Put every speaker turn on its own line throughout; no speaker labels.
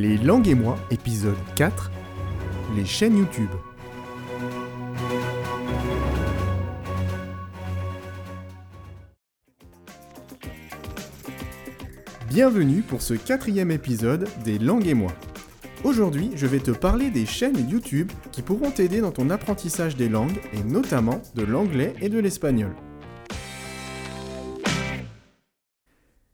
Les langues et moi, épisode 4, les chaînes YouTube. Bienvenue pour ce quatrième épisode des langues et moi. Aujourd'hui, je vais te parler des chaînes YouTube qui pourront t'aider dans ton apprentissage des langues et notamment de l'anglais et de l'espagnol.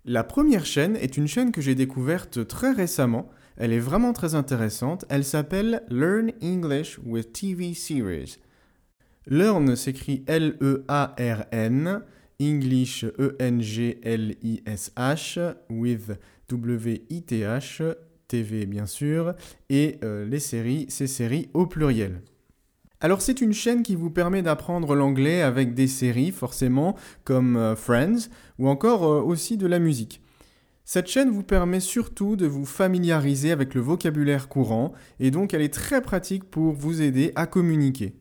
La première chaîne est une chaîne que j'ai découverte très récemment. Elle est vraiment très intéressante. Elle s'appelle Learn English with TV Series. Learn s'écrit L-E-A-R-N, English E-N-G-L-I-S-H, with W-I-T-H, TV bien sûr, et euh, les séries, ces séries au pluriel. Alors c'est une chaîne qui vous permet d'apprendre l'anglais avec des séries forcément comme euh, Friends ou encore euh, aussi de la musique. Cette chaîne vous permet surtout de vous familiariser avec le vocabulaire courant et donc elle est très pratique pour vous aider à communiquer.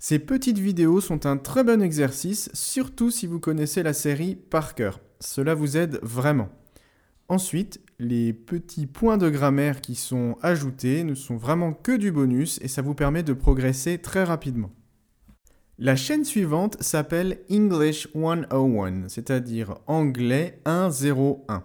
Ces petites vidéos sont un très bon exercice, surtout si vous connaissez la série par cœur. Cela vous aide vraiment. Ensuite, les petits points de grammaire qui sont ajoutés ne sont vraiment que du bonus et ça vous permet de progresser très rapidement. La chaîne suivante s'appelle English 101, c'est-à-dire anglais 101.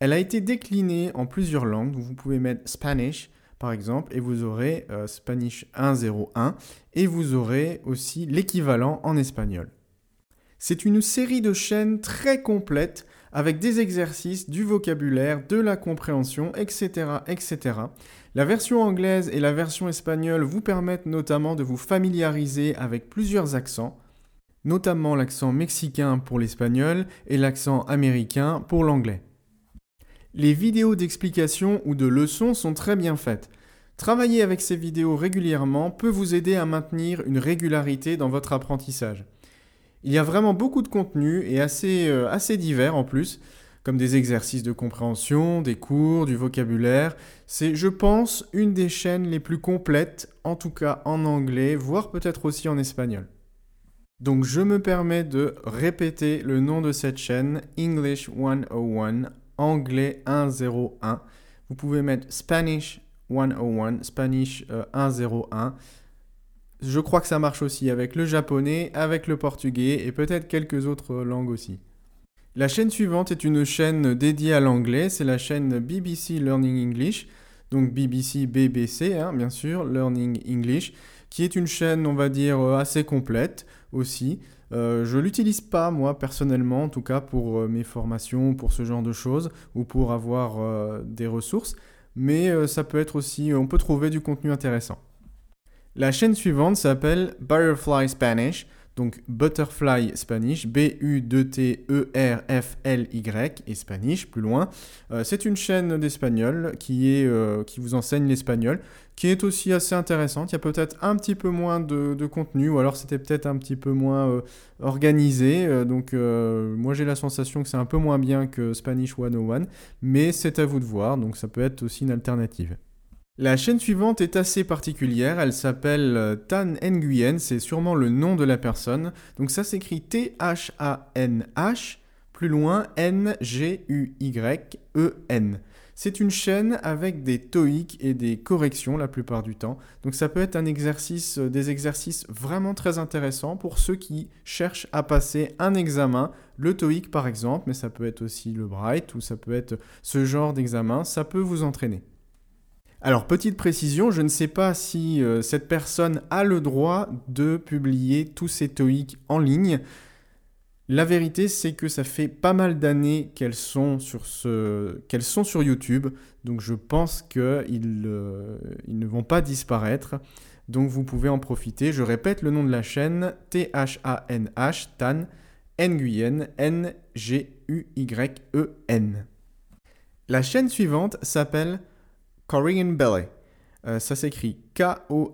Elle a été déclinée en plusieurs langues, vous pouvez mettre Spanish par exemple et vous aurez euh, Spanish 101 et vous aurez aussi l'équivalent en espagnol. C'est une série de chaînes très complète avec des exercices, du vocabulaire, de la compréhension, etc., etc. La version anglaise et la version espagnole vous permettent notamment de vous familiariser avec plusieurs accents, notamment l'accent mexicain pour l'espagnol et l'accent américain pour l'anglais. Les vidéos d'explication ou de leçons sont très bien faites. Travailler avec ces vidéos régulièrement peut vous aider à maintenir une régularité dans votre apprentissage. Il y a vraiment beaucoup de contenu et assez, euh, assez divers en plus, comme des exercices de compréhension, des cours, du vocabulaire. C'est, je pense, une des chaînes les plus complètes, en tout cas en anglais, voire peut-être aussi en espagnol. Donc je me permets de répéter le nom de cette chaîne, English 101, anglais 101. Vous pouvez mettre Spanish 101, Spanish 101. Euh, je crois que ça marche aussi avec le japonais, avec le portugais et peut-être quelques autres langues aussi. La chaîne suivante est une chaîne dédiée à l'anglais, c'est la chaîne BBC Learning English, donc BBC BBC hein, bien sûr, Learning English, qui est une chaîne on va dire euh, assez complète aussi. Euh, je l'utilise pas moi personnellement, en tout cas pour euh, mes formations, pour ce genre de choses ou pour avoir euh, des ressources, mais ça peut être aussi, on peut trouver du contenu intéressant. La chaîne suivante s'appelle Butterfly Spanish, donc Butterfly Spanish, B-U-T-E-R-F-L-Y, et Spanish plus loin. Euh, c'est une chaîne d'espagnol qui, euh, qui vous enseigne l'espagnol, qui est aussi assez intéressante. Il y a peut-être un petit peu moins de, contenu, ou alors c'était peut-être un petit peu moins euh, organisé. donc moi j'ai la sensation que c'est un peu moins bien que Spanish 101, mais c'est à vous de voir, donc ça peut être aussi une alternative. La chaîne suivante est assez particulière, elle s'appelle euh, Tan Nguyen, c'est sûrement le nom de la personne. Donc ça s'écrit T-H-A-N-H, plus loin N-G-U-Y-E-N. C'est une chaîne avec des TOEIC et des corrections la plupart du temps. Donc ça peut être un exercice, euh, des exercices vraiment très intéressants pour ceux qui cherchent à passer un examen, le TOEIC par exemple, mais ça peut être aussi le Bright ou ça peut être ce genre d'examen, ça peut vous entraîner. Alors, petite précision, je ne sais pas si euh, cette personne a le droit de publier tous ses TOEIC en ligne. La vérité, c'est que ça fait pas mal d'années qu'elles sont, sur YouTube, donc je pense qu'ils euh, ne vont pas disparaître. Donc vous pouvez en profiter. Je répète le nom de la chaîne T-H-A-N-H, TAN, Nguyen, N-G-U-Y-E-N. La chaîne suivante s'appelle Korean Ballet. Euh, ça s'écrit K-O-R-E-A-N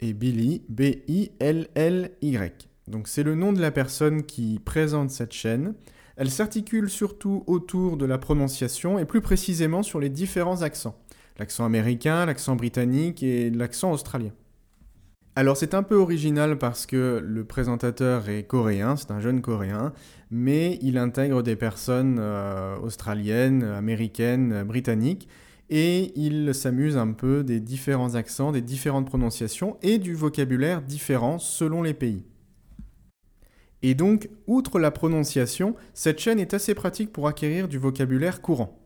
et Billy, B-I-L-L-Y. Donc c'est le nom de la personne qui présente cette chaîne. Elle s'articule surtout autour de la prononciation et plus précisément sur les différents accents. L'accent américain, l'accent britannique et l'accent australien. Alors c'est un peu original parce que le présentateur est coréen, c'est un jeune coréen, mais il intègre des personnes euh, australiennes, américaines, britanniques, et il s'amuse un peu des différents accents, des différentes prononciations et du vocabulaire différent selon les pays. Et donc, outre la prononciation, cette chaîne est assez pratique pour acquérir du vocabulaire courant.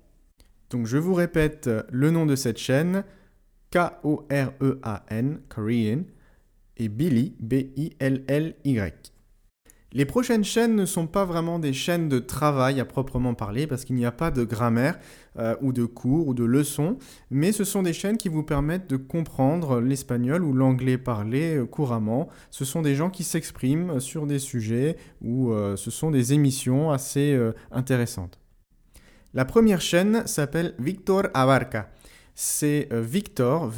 Donc je vous répète le nom de cette chaîne, K-O-R-E-A-N, Korean, et Billy, B-I-L-L-Y. Les prochaines chaînes ne sont pas vraiment des chaînes de travail à proprement parler parce qu'il n'y a pas de grammaire euh, ou de cours ou de leçons, mais ce sont des chaînes qui vous permettent de comprendre l'espagnol ou l'anglais parlé euh, couramment. Ce sont des gens qui s'expriment sur des sujets ou euh, ce sont des émissions assez intéressantes. La première chaîne s'appelle Victor Abarca. C'est Victor,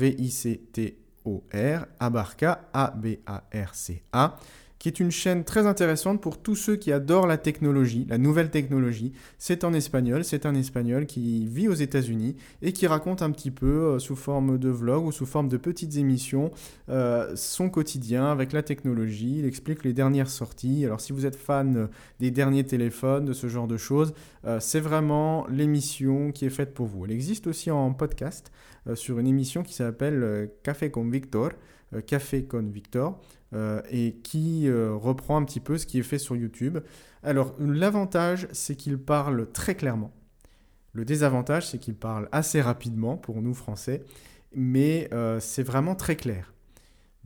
Abarca, A-B-A-R-C-A qui est une chaîne très intéressante pour tous ceux qui adorent la technologie, la nouvelle technologie. C'est en espagnol, c'est un espagnol qui vit aux États-Unis et qui raconte un petit peu euh, sous forme de vlog ou sous forme de petites émissions euh, son quotidien avec la technologie. Il explique les dernières sorties. Alors si vous êtes fan des derniers téléphones, de ce genre de choses, euh, c'est vraiment l'émission qui est faite pour vous. Elle existe aussi en podcast sur une émission qui s'appelle Café con Victor. Café con Victor. Euh, et qui euh, reprend un petit peu ce qui est fait sur YouTube. Alors l'avantage, c'est qu'il parle très clairement. Le désavantage, c'est qu'il parle assez rapidement pour nous Français, mais euh, c'est vraiment très clair.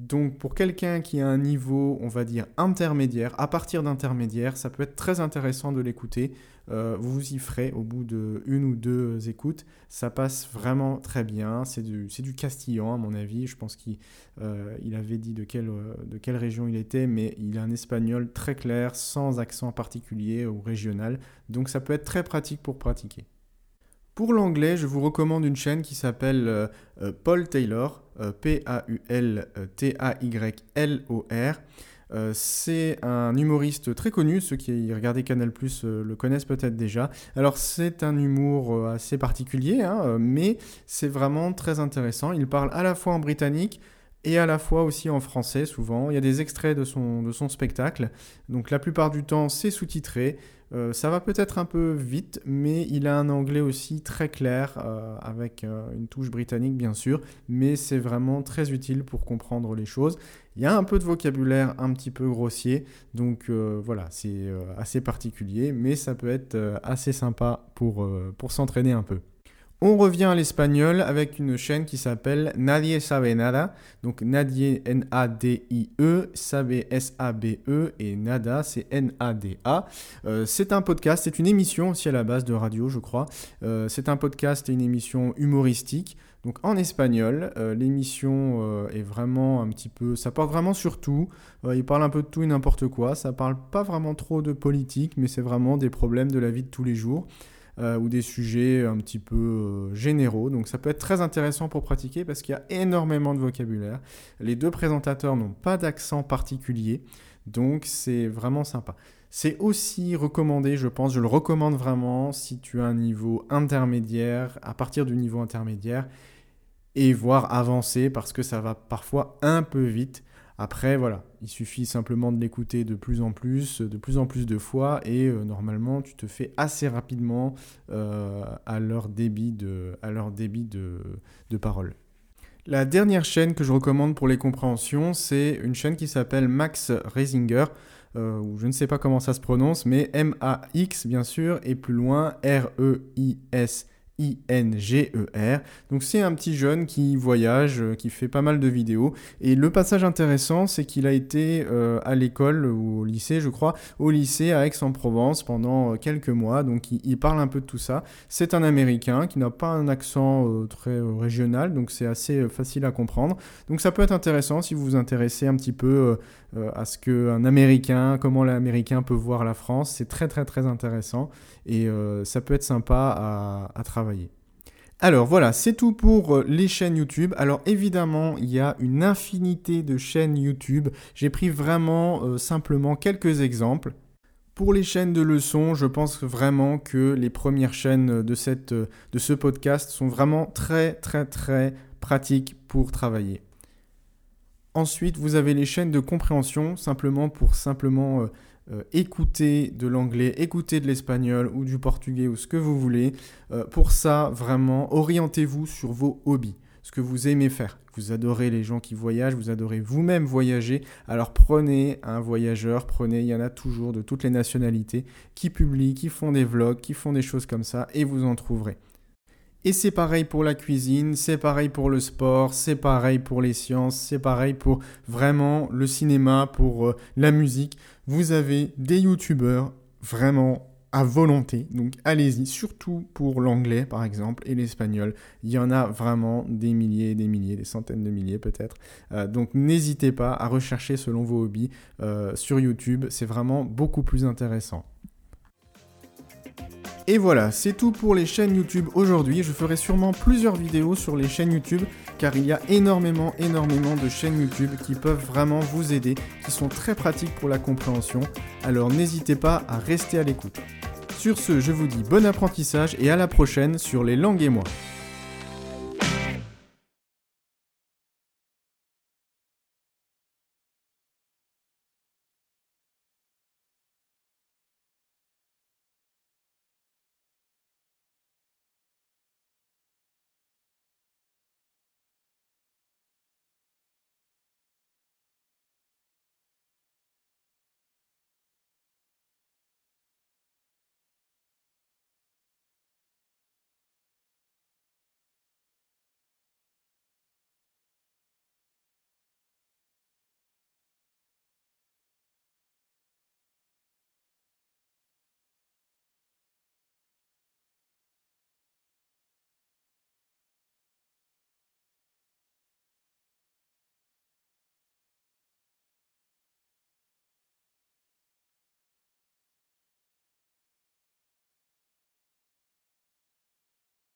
Donc pour quelqu'un qui a un niveau, on va dire, intermédiaire, à partir d'intermédiaire, ça peut être très intéressant de l'écouter. Euh, vous y ferez au bout de ou deux écoutes. Ça passe vraiment très bien. C'est du, castillan à mon avis. Je pense qu'il euh, avait dit de quelle, de quelle région il était, mais il a un espagnol très clair, sans accent particulier ou régional. Donc ça peut être très pratique pour pratiquer. Pour l'anglais, je vous recommande une chaîne qui s'appelle euh, euh, Paul Taylor, euh, P-A-U-L-T-A-Y-L-O-R. c'est un humoriste très connu, ceux qui regardaient Canal Plus le connaissent peut-être déjà. Alors c'est un humour assez particulier, hein, mais c'est vraiment très intéressant. Il parle à la fois en britannique, et à la fois aussi en français souvent. Il y a des extraits de son, de son spectacle, donc la plupart du temps c'est sous-titré. Euh, ça va peut-être un peu vite, mais il a un anglais aussi très clair, euh, avec euh, une touche britannique bien sûr, mais c'est vraiment très utile pour comprendre les choses. Il y a un peu de vocabulaire un petit peu grossier, donc voilà, c'est assez particulier, mais ça peut être assez sympa pour, pour s'entraîner un peu. On revient à l'espagnol avec une chaîne qui s'appelle Nadie sabe nada. Donc Nadie, N-A-D-I-E, sabe, S-A-B-E et Nada, c'est N-A-D-A. Euh, c'est un podcast, c'est une émission aussi à la base de radio, je crois. Euh, c'est un podcast et une émission humoristique. Donc en espagnol, euh, l'émission est vraiment un petit peu, ça parle vraiment sur tout. il parle un peu de tout et n'importe quoi. Ça parle pas vraiment trop de politique, mais c'est vraiment des problèmes de la vie de tous les jours. Euh, ou des sujets un petit peu euh, généraux. Donc ça peut être très intéressant pour pratiquer parce qu'il y a énormément de vocabulaire. Les deux présentateurs n'ont pas d'accent particulier, donc c'est vraiment sympa. C'est aussi recommandé, je pense, je le recommande vraiment si tu as un niveau intermédiaire, à partir du niveau intermédiaire, et voire avancé parce que ça va parfois un peu vite. Après, voilà, il suffit simplement de l'écouter de plus en plus, de plus en plus de fois, et euh, normalement, tu te fais assez rapidement euh, à leur débit, de, parole. La dernière chaîne que je recommande pour les compréhensions, c'est une chaîne qui s'appelle Max Reisinger, euh, je ne sais pas comment ça se prononce, mais M-A-X bien sûr, et plus loin R-E-I-S. I-N-G-E-R. Donc c'est un petit jeune qui voyage, euh, qui fait pas mal de vidéos. Et le passage intéressant, c'est qu'il a été euh, à l'école ou au lycée, je crois, au lycée à Aix-en-Provence pendant euh, quelques mois. Donc il, parle un peu de tout ça. C'est un Américain qui n'a pas un accent très régional, donc c'est assez facile à comprendre. Donc ça peut être intéressant si vous vous intéressez un petit peu à ce qu'un Américain, comment l'Américain peut voir la France. C'est très très très intéressant et ça peut être sympa à, à travailler alors voilà, c'est tout pour euh, les chaînes YouTube. Alors évidemment, il y a une infinité de chaînes YouTube. J'ai pris vraiment euh, simplement quelques exemples. Pour les chaînes de leçons, je pense vraiment que les premières chaînes de, cette, de ce podcast sont vraiment très très très pratiques pour travailler. Ensuite, vous avez les chaînes de compréhension, simplement pour simplement euh, euh, écouter de l'anglais, écouter de l'espagnol ou du portugais ou ce que vous voulez. Euh, pour ça, vraiment, orientez-vous sur vos hobbies, ce que vous aimez faire. Vous adorez les gens qui voyagent, vous adorez vous-même voyager. Alors prenez un voyageur, prenez, il y en a toujours de toutes les nationalités qui publient, qui font des vlogs, qui font des choses comme ça et vous en trouverez. Et c'est pareil pour la cuisine, c'est pareil pour le sport, c'est pareil pour les sciences, c'est pareil pour vraiment le cinéma, pour euh, la musique. Vous avez des youtubeurs vraiment à volonté, donc allez-y, surtout pour l'anglais par exemple et l'espagnol. Il y en a vraiment des milliers et des milliers, des centaines de milliers peut-être. Euh, donc n'hésitez pas à rechercher selon vos hobbies euh, sur YouTube, c'est vraiment beaucoup plus intéressant. Et voilà, c'est tout pour les chaînes YouTube aujourd'hui. Je ferai sûrement plusieurs vidéos sur les chaînes YouTube car il y a énormément, énormément de chaînes YouTube qui peuvent vraiment vous aider, qui sont très pratiques pour la compréhension. Alors n'hésitez pas à rester à l'écoute. Sur ce, je vous dis bon apprentissage et à la prochaine sur les langues et moi.